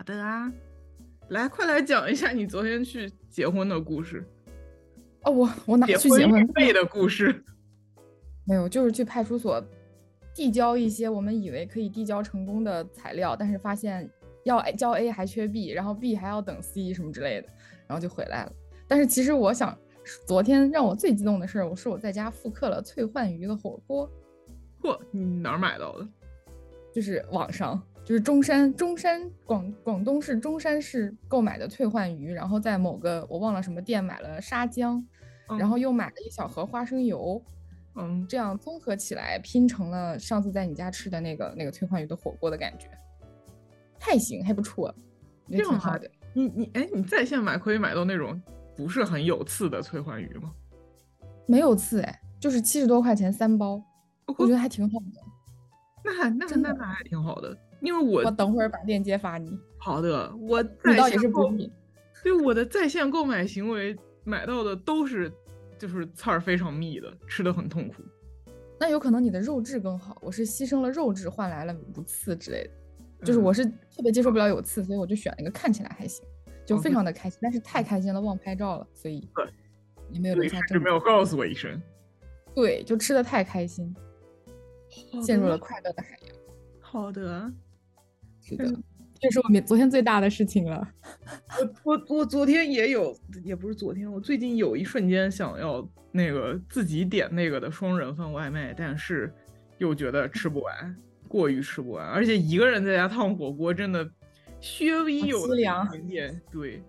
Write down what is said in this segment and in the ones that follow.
好的啊，来，快来讲一下你昨天去结婚的故事。哦，我我哪去结婚？费的故事。没有，就是去派出所递交一些我们以为可以递交成功的材料，但是发现要交 A 还缺 B，然后 B 还要等 C 什么之类的，然后就回来了。但是其实我想，昨天让我最激动的事儿，我是我在家复刻了翠焕鱼的火锅。嚯，你哪儿买到的？就是网上，就是中山中山广广东市中山市购买的翠焕鱼，然后在某个我忘了什么店买了沙姜，然后又买了一小盒花生油，嗯，这样综合起来拼成了上次在你家吃的那个那个翠焕鱼的火锅的感觉，还行，还不错，也挺好的。你你哎，你在线买可以买到那种不是很有刺的翠焕鱼吗？没有刺哎，就是七十多块钱三包，我觉得还挺好的。那还那那那还挺好的，因为我我等会儿把链接发你。好的，我你倒也是不密。对我的在线购买行为买到的都是就是刺儿非常密的，吃的很痛苦。那有可能你的肉质更好，我是牺牲了肉质换来了无刺之类的。就是我是特别接受不了有刺，所以我就选了一个看起来还行，就非常的开心。但是太开心了，忘拍照了，所以也没有留下证据。没有告诉我一声。对，就吃的太开心。陷入了快乐的海洋。好的，是的，这是我们昨天最大的事情了。我我我昨天也有，也不是昨天，我最近有一瞬间想要那个自己点那个的双人份外卖，但是又觉得吃不完，过于吃不完，而且一个人在家烫火锅真的稍微有一点点对，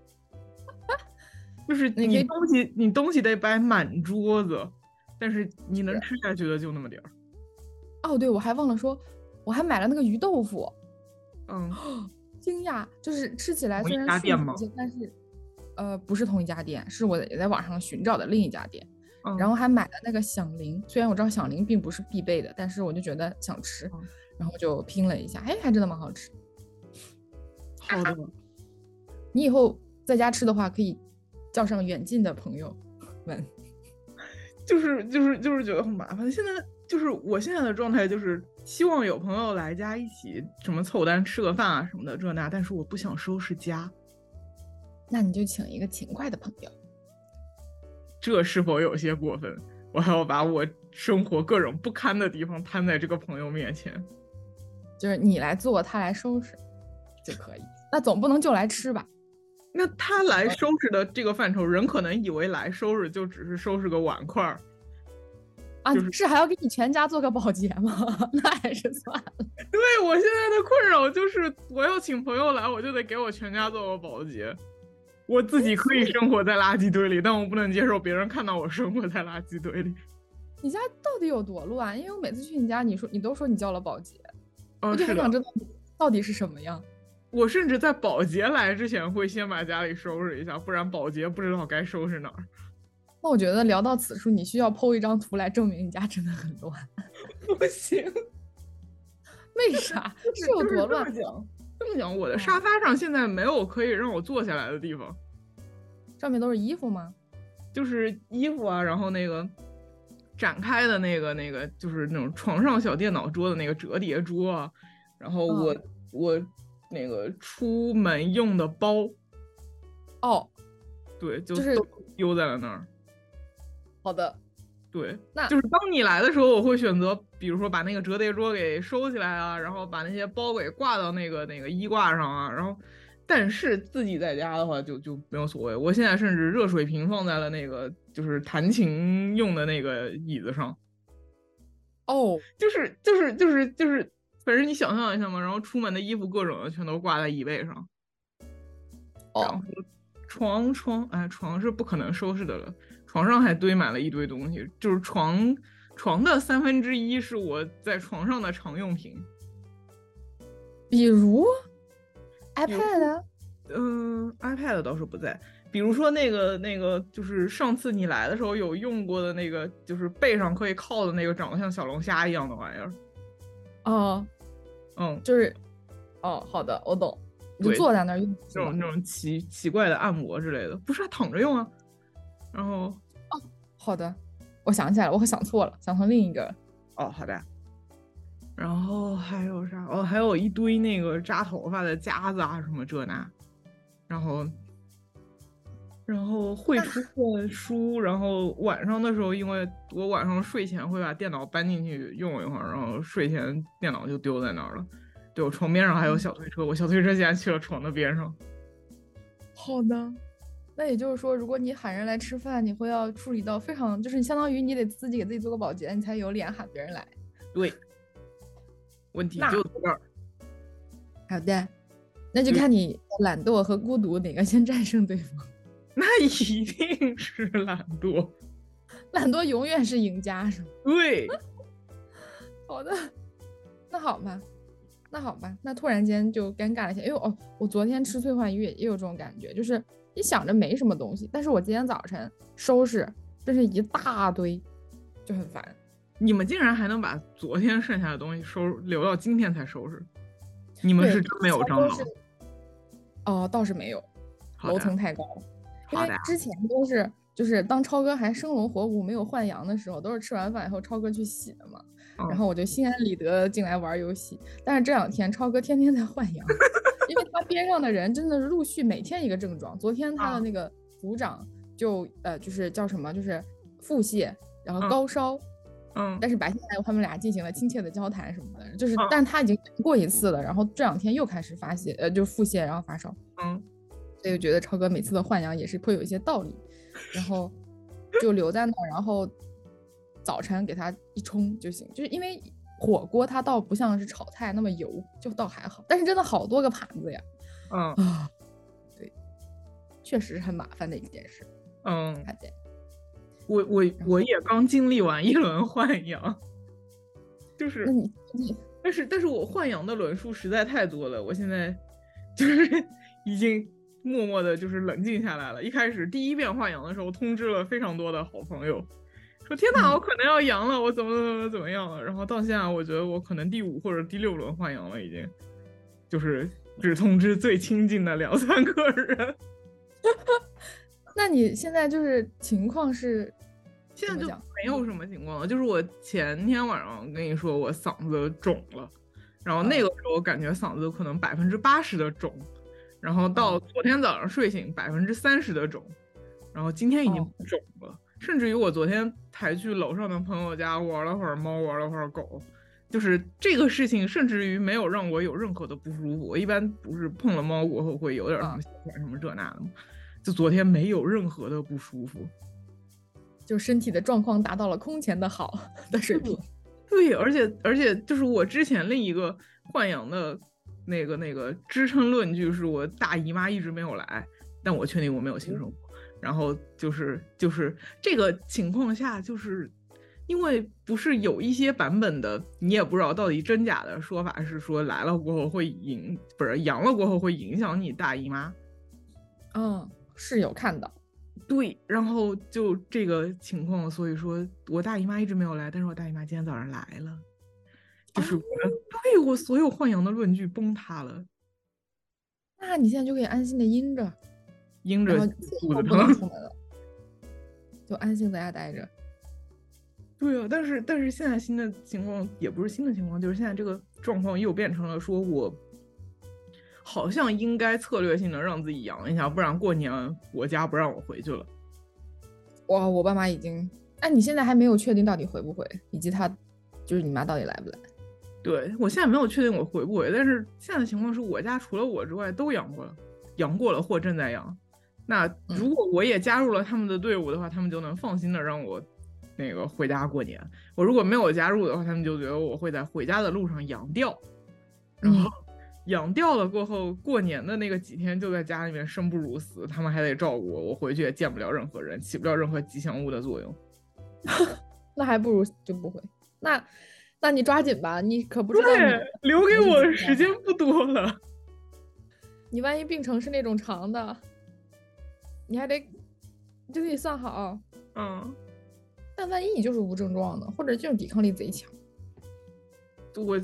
就是你东西你东西得摆满桌子，但是你能吃下去的就那么点儿。哦，对，我还忘了说，我还买了那个鱼豆腐，嗯，惊讶，就是吃起来虽然是一些，但是，呃，不是同一家店，是我也在网上寻找的另一家店，然后还买了那个响铃，虽然我知道响铃并不是必备的，但是我就觉得想吃，然后就拼了一下，哎，还真的蛮好吃。好的，你以后在家吃的话，可以叫上远近的朋友们，就是就是就是觉得很麻烦，现在。就是我现在的状态，就是希望有朋友来家一起什么凑单吃个饭啊什么的这那，但是我不想收拾家。那你就请一个勤快的朋友。这是否有些过分？我还要把我生活各种不堪的地方摊在这个朋友面前。就是你来做，他来收拾就可以。那总不能就来吃吧？那他来收拾的这个范畴，人可能以为来收拾就只是收拾个碗筷儿。啊，是还要给你全家做个保洁吗？那还是算了。对我现在的困扰就是，我要请朋友来，我就得给我全家做个保洁。我自己可以生活在垃圾堆里，但我不能接受别人看到我生活在垃圾堆里。你家到底有多乱？因为我每次去你家，你说你都说你叫了保洁，我就很想知道到底是什么样。我甚至在保洁来之前会先把家里收拾一下，不然保洁不知道该收拾哪儿。那我觉得聊到此处，你需要 PO 一张图来证明你家真的很乱。不行，为啥？是有多乱？讲这么讲，我的沙发上现在没有可以让我坐下来的地方。上面都是衣服吗？就是衣服啊，然后那个展开的那个那个，就是那种床上小电脑桌的那个折叠桌啊。然后我我那个出门用的包。哦，对，就是丢在了那儿。好的，对，那就是当你来的时候，我会选择，比如说把那个折叠桌给收起来啊，然后把那些包给挂到那个那个衣挂上啊，然后，但是自己在家的话就就没有所谓。我现在甚至热水瓶放在了那个就是弹琴用的那个椅子上。哦，就是就是就是就是，反正你想象一下嘛，然后出门的衣服各种的全都挂在椅背上。哦，床床哎，床是不可能收拾的了。床上还堆满了一堆东西，就是床床的三分之一是我在床上的常用品，比如 iPad，嗯，iPad 倒是不在。比如说那个那个，就是上次你来的时候有用过的那个，就是背上可以靠的那个，长得像小龙虾一样的玩意儿。哦，嗯，就是，哦，好的，我懂。就坐在那儿用那种那种奇奇怪的按摩之类的，不是还躺着用啊。然后哦，好的，我想起来了，我可想错了，想成另一个哦，好的。然后还有啥？哦，还有一堆那个扎头发的夹子啊，什么这那，然后，然后会出的书，然后晚上的时候，因为我晚上睡前会把电脑搬进去用一会儿，然后睡前电脑就丢在那儿了。对我床边上还有小推车，我小推车竟然去了床的边上。好的，那也就是说，如果你喊人来吃饭，你会要处理到非常，就是相当于你得自己给自己做个保洁，你才有脸喊别人来。对。问题就在这儿。好的，那就看你懒惰和孤独哪个先 战胜对方。那一定是懒惰，懒惰永远是赢家，是吗？对。好的，那好吧，那好吧，那突然间就尴尬了一下。因为哦，我昨天吃翠焕鱼也也有这种感觉，就是你想着没什么东西，但是我今天早晨收拾，真是一大堆，就很烦。你们竟然还能把昨天剩下的东西收留到今天才收拾？你们是真没有蟑螂？哦，倒是没有，楼层太高。因为之前都是就是当超哥还生龙活虎没有换羊的时候，都是吃完饭以后超哥去洗的嘛。然后我就心安理得进来玩游戏。但是这两天超哥天天在换阳，因为他边上的人真的是陆续每天一个症状。昨天他的那个组长就呃就是叫什么就是腹泻，然后高烧。嗯，但是白天还有他们俩进行了亲切的交谈什么的，就是，但他已经过一次了，然后这两天又开始发泄，呃，就腹泻，然后发烧，嗯，所以觉得超哥每次的换阳也是颇有一些道理，然后就留在那，然后早晨给他一冲就行，就是因为火锅它倒不像是炒菜那么油，就倒还好，但是真的好多个盘子呀，嗯啊，对，确实是很麻烦的一件事，嗯。我我我也刚经历完一轮换阳，就是那你你，但是但是我换阳的轮数实在太多了，我现在就是 已经默默的，就是冷静下来了。一开始第一遍换阳的时候，通知了非常多的好朋友，说天哪，我可能要阳了，我怎么怎么怎么样了。然后到现在，我觉得我可能第五或者第六轮换阳了，已经，就是只通知最亲近的两三个人。那你现在就是情况是？现在就没有什么情况了，就是我前天晚上跟你说我嗓子肿了，然后那个时候感觉嗓子可能百分之八十的肿，然后到昨天早上睡醒百分之三十的肿，然后今天已经不肿了，甚至于我昨天还去楼上的朋友家玩了会儿猫，玩了会儿狗，就是这个事情甚至于没有让我有任何的不舒服。我一般不是碰了猫过后会有点什么什么这那的吗？就昨天没有任何的不舒服。就身体的状况达到了空前的好的水平，对，而且而且就是我之前另一个豢养的那个那个支撑论据是我大姨妈一直没有来，但我确定我没有性生活。然后就是就是这个情况下，就是因为不是有一些版本的，你也不知道到底真假的说法是说来了过后会影，不是阳了过后会影响你大姨妈。嗯，是有看到。对，然后就这个情况，所以说我大姨妈一直没有来，但是我大姨妈今天早上来了，就是我对我所有换阳的论据崩塌了。那你现在就可以安心的阴着，阴着肚子疼，就安心在家待着。对啊，但是但是现在新的情况也不是新的情况，就是现在这个状况又变成了说我。好像应该策略性的让自己阳一下，不然过年我家不让我回去了。哇，我爸妈已经……哎，你现在还没有确定到底回不回，以及他就是你妈到底来不来？对我现在没有确定我回不回，但是现在的情况是我家除了我之外都阳过了，阳过了或正在阳。那如果我也加入了他们的队伍的话，他们就能放心的让我那个回家过年。我如果没有加入的话，他们就觉得我会在回家的路上养掉，然后。养掉了过后，过年的那个几天就在家里面生不如死，他们还得照顾我，我回去也见不了任何人，起不了任何吉祥物的作用。那还不如就不回。那，那你抓紧吧，你可不知道留给我的时间不多了。你万一病程是那种长的，你还得就得算好。嗯。但万一你就是无症状的，或者就是抵抗力贼强，我。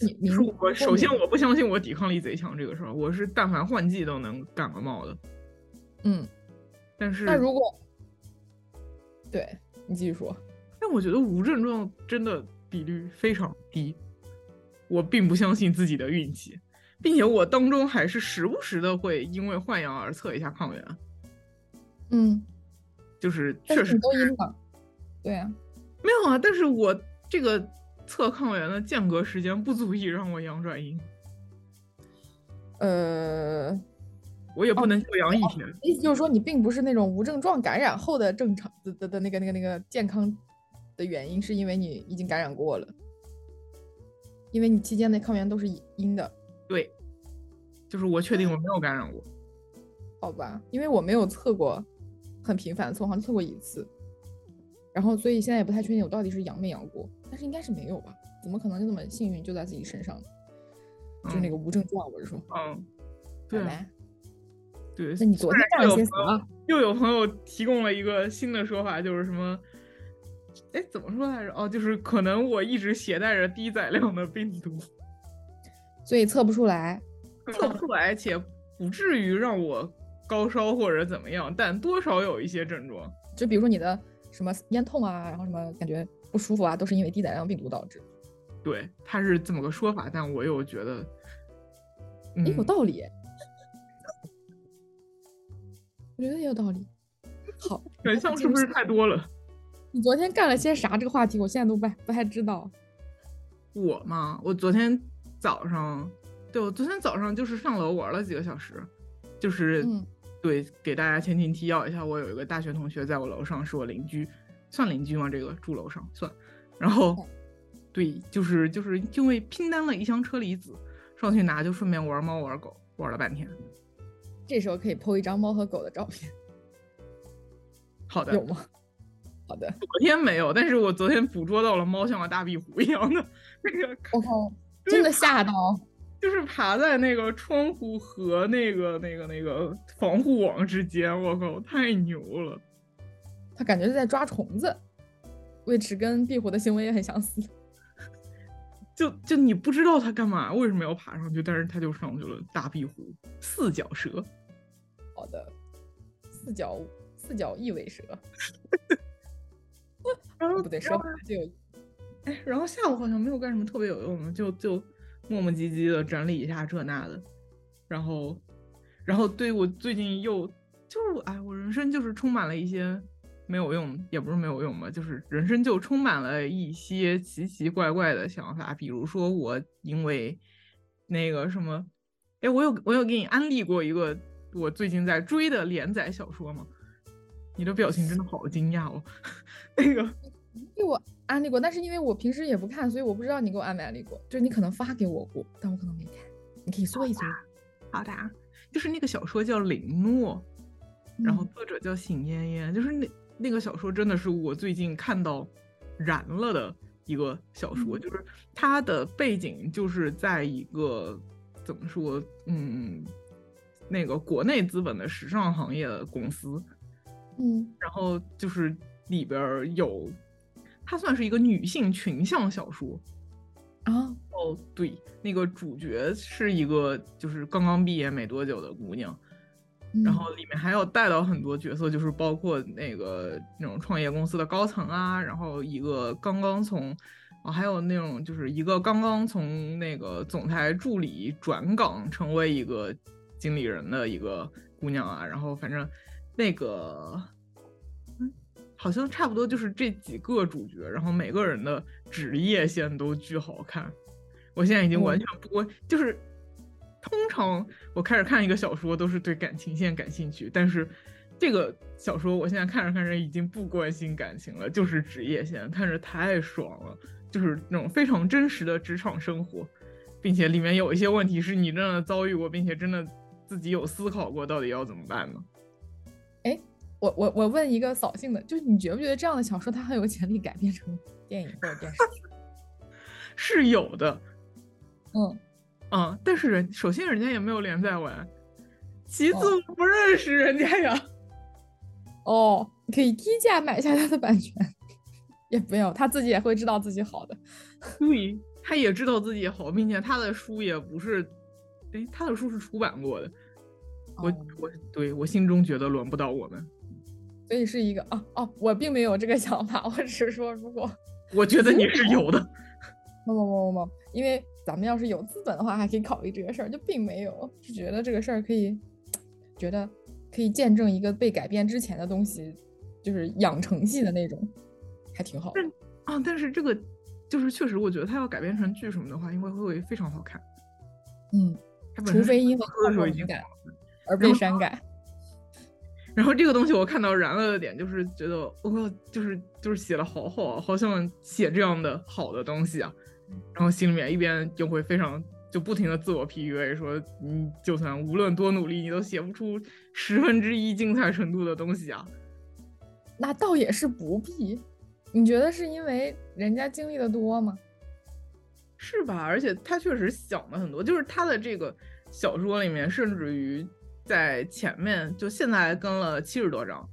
你你我首先我不相信我抵抗力贼强这个事儿，我是但凡换季都能感个冒的。嗯，但是那如果对你继续说，但我觉得无症状真的比率非常低。我并不相信自己的运气，并且我当中还是时不时的会因为换阳而测一下抗原。嗯，就是确实都阴的，对啊，没有啊，但是我这个测抗原的间隔时间不足以让我阳转阴。呃，我也不能就阳一天。意思就是说，你并不是那种无症状感染后的正常的的的那个那个那个健康的原因，是因为你已经感染过了，因为你期间的抗原都是阴的。对，就是我确定我没有感染过。好吧，因为我没有测过。很频繁的测，好像测过一次，然后所以现在也不太确定我到底是阳没阳过，但是应该是没有吧？怎么可能就那么幸运就在自己身上？就是那个无症状，我是说，嗯，对，对。那你昨天干了些什么？又有朋友提供了一个新的说法，就是什么？哎，怎么说来着？哦，就是可能我一直携带着低载量的病毒，所以测不出来，测不出来，且不至于让我。高烧或者怎么样，但多少有一些症状，就比如说你的什么咽痛啊，然后什么感觉不舒服啊，都是因为低载量病毒导致。对，他是这么个说法，但我又觉得，也有道理。我觉得也有道理。好，选项是不是太多了？你昨天干了些啥？这个话题我现在都不不太知道。我嘛，我昨天早上，对我昨天早上就是上楼玩了几个小时，就是。对，给大家前情提要一下，我有一个大学同学在我楼上，是我邻居，算邻居吗？这个住楼上算。然后，对，就是就是因为拼单了一箱车厘子，上去拿就顺便玩猫玩狗，玩了半天。这时候可以 PO 一张猫和狗的照片。好的。有吗？好的。昨天没有，但是我昨天捕捉到了猫像个大壁虎一样的那个。我靠！真的吓到。就是爬在那个窗户和那个那个那个防护网之间，我靠，太牛了！他感觉是在抓虫子，位置跟壁虎的行为也很相似。就就你不知道他干嘛，为什么要爬上去，但是他就上去了。大壁虎，四脚蛇。好的，四脚四脚异尾蛇。不对，说就有。哎，然后下午好像没有干什么特别有用的，就就。磨磨唧唧的整理一下这那的，然后，然后对我最近又就哎，我人生就是充满了一些没有用，也不是没有用吧，就是人生就充满了一些奇奇怪怪的想法。比如说我因为那个什么，哎，我有我有给你安利过一个我最近在追的连载小说吗？你的表情真的好惊讶哦，那个。给我安利过，但是因为我平时也不看，所以我不知道你给我安没安利过。就是你可能发给我过，但我可能没看。你可以搜一搜。好的，就是那个小说叫《林诺》，然后作者叫邢嫣嫣，就是那那个小说真的是我最近看到燃了的一个小说。就是它的背景就是在一个怎么说，嗯，那个国内资本的时尚行业的公司，嗯，然后就是里边有。它算是一个女性群像小说啊？哦，对，那个主角是一个就是刚刚毕业没多久的姑娘，然后里面还有带到很多角色，就是包括那个那种创业公司的高层啊，然后一个刚刚从啊，还有那种就是一个刚刚从那个总裁助理转岗成为一个经理人的一个姑娘啊，然后反正那个。好像差不多就是这几个主角，然后每个人的职业线都巨好看。我现在已经完全不过，就是通常我开始看一个小说都是对感情线感兴趣，但是这个小说我现在看着看着已经不关心感情了，就是职业线，看着太爽了，就是那种非常真实的职场生活，并且里面有一些问题是你真的遭遇过，并且真的自己有思考过到底要怎么办呢？我我我问一个扫兴的，就是你觉不觉得这样的小说它很有潜力改编成电影或者电视剧？是有的，嗯嗯，但是人首先人家也没有连载完，其次我不认识人家呀。哦，可以低价买下他的版权，也不要他自己也会知道自己好的。对，他也知道自己好，并且他的书也不是，哎，他的书是出版过的。我我对我心中觉得轮不到我们。所以是一个哦哦，我并没有这个想法，我只是说，如果我觉得你是有的，不不不不不，因为咱们要是有资本的话，还可以考虑这个事儿，就并没有，就觉得这个事儿可以，觉得可以见证一个被改变之前的东西，就是养成系的那种，还挺好。但啊，但是这个就是确实，我觉得它要改编成剧什么的话，应该会非常好看。嗯，除非因为的时候已经改而被删改。然后这个东西我看到燃了的点，就是觉得我就是就是写的好好，啊好想写这样的好的东西啊。然后心里面一边就会非常就不停的自我 PUA，说你就算无论多努力，你都写不出十分之一精彩程度的东西啊。那倒也是不必。你觉得是因为人家经历的多吗？是吧？而且他确实想的很多，就是他的这个小说里面，甚至于。在前面就现在跟了七十多章，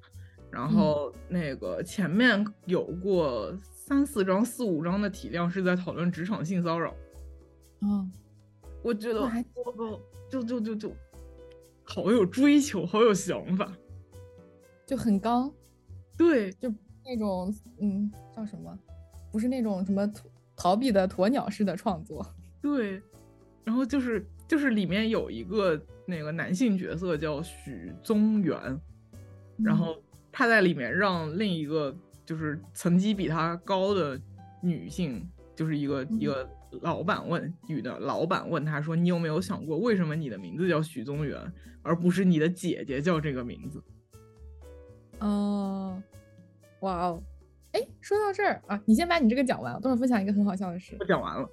然后那个前面有过三四章、四五章的体量是在讨论职场性骚扰。嗯，我觉得就就就就好有追求，好有想法，就很刚。对，就那种嗯，叫什么？不是那种什么逃避的鸵鸟式的创作。对，然后就是就是里面有一个。那个男性角色叫许宗元，然后他在里面让另一个就是层级比他高的女性，就是一个一个老板问女的老板问他说：“你有没有想过，为什么你的名字叫许宗元，而不是你的姐姐叫这个名字？”哦，哇哦，哎，说到这儿啊，你先把你这个讲完，我等会儿分享一个很好笑的事。我讲完了。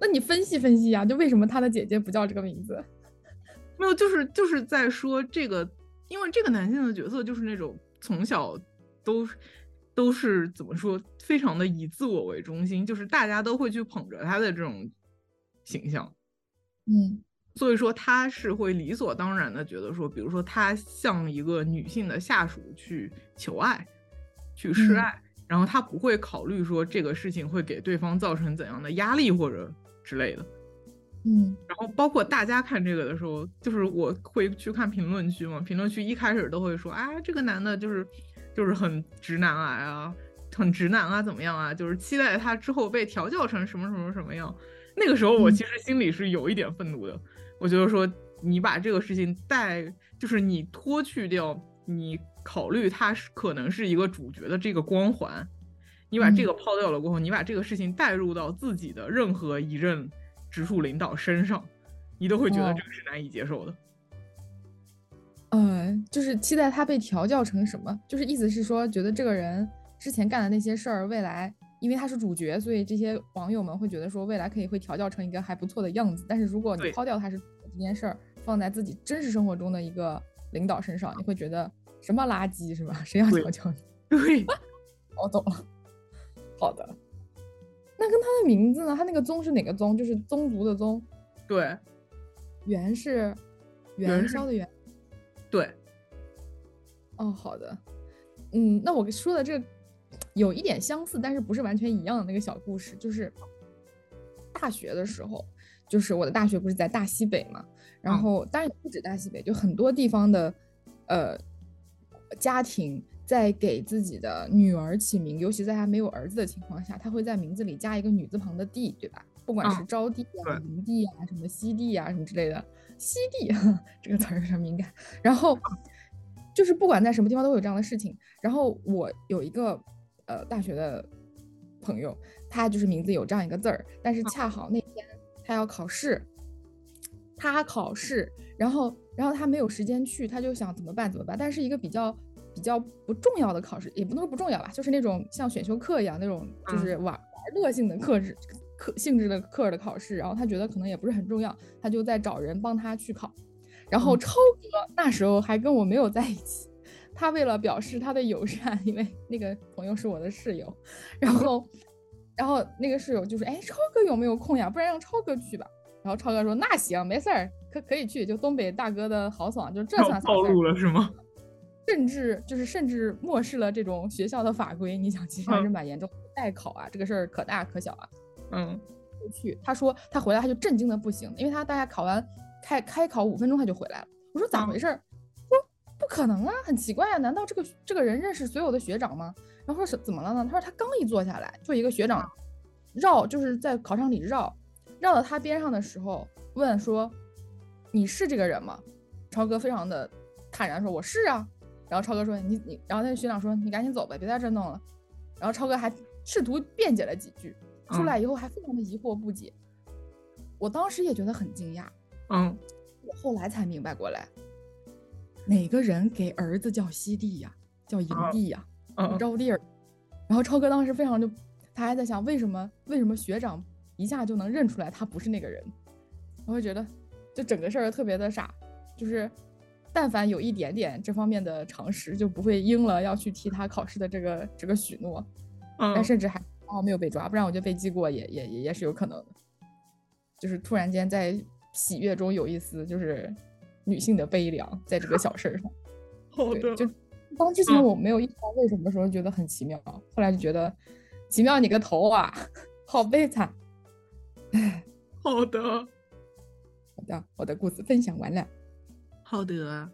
那你分析分析呀，就为什么他的姐姐不叫这个名字？没有，就是就是在说这个，因为这个男性的角色就是那种从小都都是怎么说，非常的以自我为中心，就是大家都会去捧着他的这种形象。嗯，所以说他是会理所当然的觉得说，比如说他向一个女性的下属去求爱，去示爱，然后他不会考虑说这个事情会给对方造成怎样的压力或者。之类的，嗯，然后包括大家看这个的时候，就是我会去看评论区嘛，评论区一开始都会说，哎，这个男的就是就是很直男癌啊，很直男啊，怎么样啊？就是期待他之后被调教成什么什么什么样。那个时候我其实心里是有一点愤怒的，我觉得说你把这个事情带，就是你脱去掉你考虑他是可能是一个主角的这个光环。你把这个抛掉了过后，你把这个事情带入到自己的任何一任直属领导身上，你都会觉得这个是难以接受的。嗯，就是期待他被调教成什么？就是意思是说，觉得这个人之前干的那些事儿，未来因为他是主角，所以这些网友们会觉得说，未来可以会调教成一个还不错的样子。但是如果你抛掉他是这件事儿，放在自己真实生活中的一个领导身上，你会觉得什么垃圾是吧？谁要调教你？对，我懂了。好的，那跟他的名字呢？他那个宗是哪个宗？就是宗族的宗。对，元是元宵的元。对。哦，好的。嗯，那我说的这有一点相似，但是不是完全一样的那个小故事，就是大学的时候，就是我的大学不是在大西北嘛，然后当然也不止大西北，就很多地方的呃家庭。在给自己的女儿起名，尤其在他没有儿子的情况下，他会在名字里加一个女字旁的帝，对吧？不管是招娣啊、余娣啊、什么西娣啊、什么之类的，西帝 这个词儿有点敏感。然后就是不管在什么地方都会有这样的事情。然后我有一个呃大学的朋友，他就是名字有这样一个字儿，但是恰好那天他要考试，他考试，然后然后他没有时间去，他就想怎么办怎么办？但是一个比较。比较不重要的考试，也不能说不重要吧，就是那种像选修课一样那种，就是玩玩乐性的课制课性质的课的考试。然后他觉得可能也不是很重要，他就在找人帮他去考。然后超哥那时候还跟我没有在一起，他为了表示他的友善，因为那个朋友是我的室友，然后 然后那个室友就说：“哎，超哥有没有空呀？不然让超哥去吧。”然后超哥说：“那行，没事儿，可可以去。”就东北大哥的豪爽，就这算暴露了是吗？甚至就是甚至漠视了这种学校的法规，你想其实还是蛮严重。代考啊，这个事儿可大可小啊。嗯，去，他说他回来他就震惊的不行，因为他大概考完开开考五分钟他就回来了。我说咋回事？说不可能啊，很奇怪啊，难道这个这个人认识所有的学长吗？然后说是怎么了呢？他说他刚一坐下来，就一个学长绕，就是在考场里绕，绕到他边上的时候问说：“你是这个人吗？”超哥非常的坦然说：“我是啊。”然后超哥说：“你你。”然后那个学长说：“你赶紧走吧，别在这弄了。”然后超哥还试图辩解了几句，出来以后还非常的疑惑不解。我当时也觉得很惊讶。嗯，我后来才明白过来，哪个人给儿子叫西帝呀？叫营地呀？招弟儿。然后超哥当时非常就，他还在想为什么为什么学长一下就能认出来他不是那个人？我会觉得，就整个事儿特别的傻，就是但凡有一点点这方面的常识，就不会应了要去替他考试的这个这个许诺。但甚至还哦没有被抓，不然我觉得被记过也也也也是有可能的。就是突然间在喜悦中有一丝就是女性的悲凉，在这个小事上。好的。就当之前我没有意识到为什么的时候，觉得很奇妙，后来就觉得奇妙你个头啊，好悲惨。唉，好的，好的，我的故事分享完了。好的。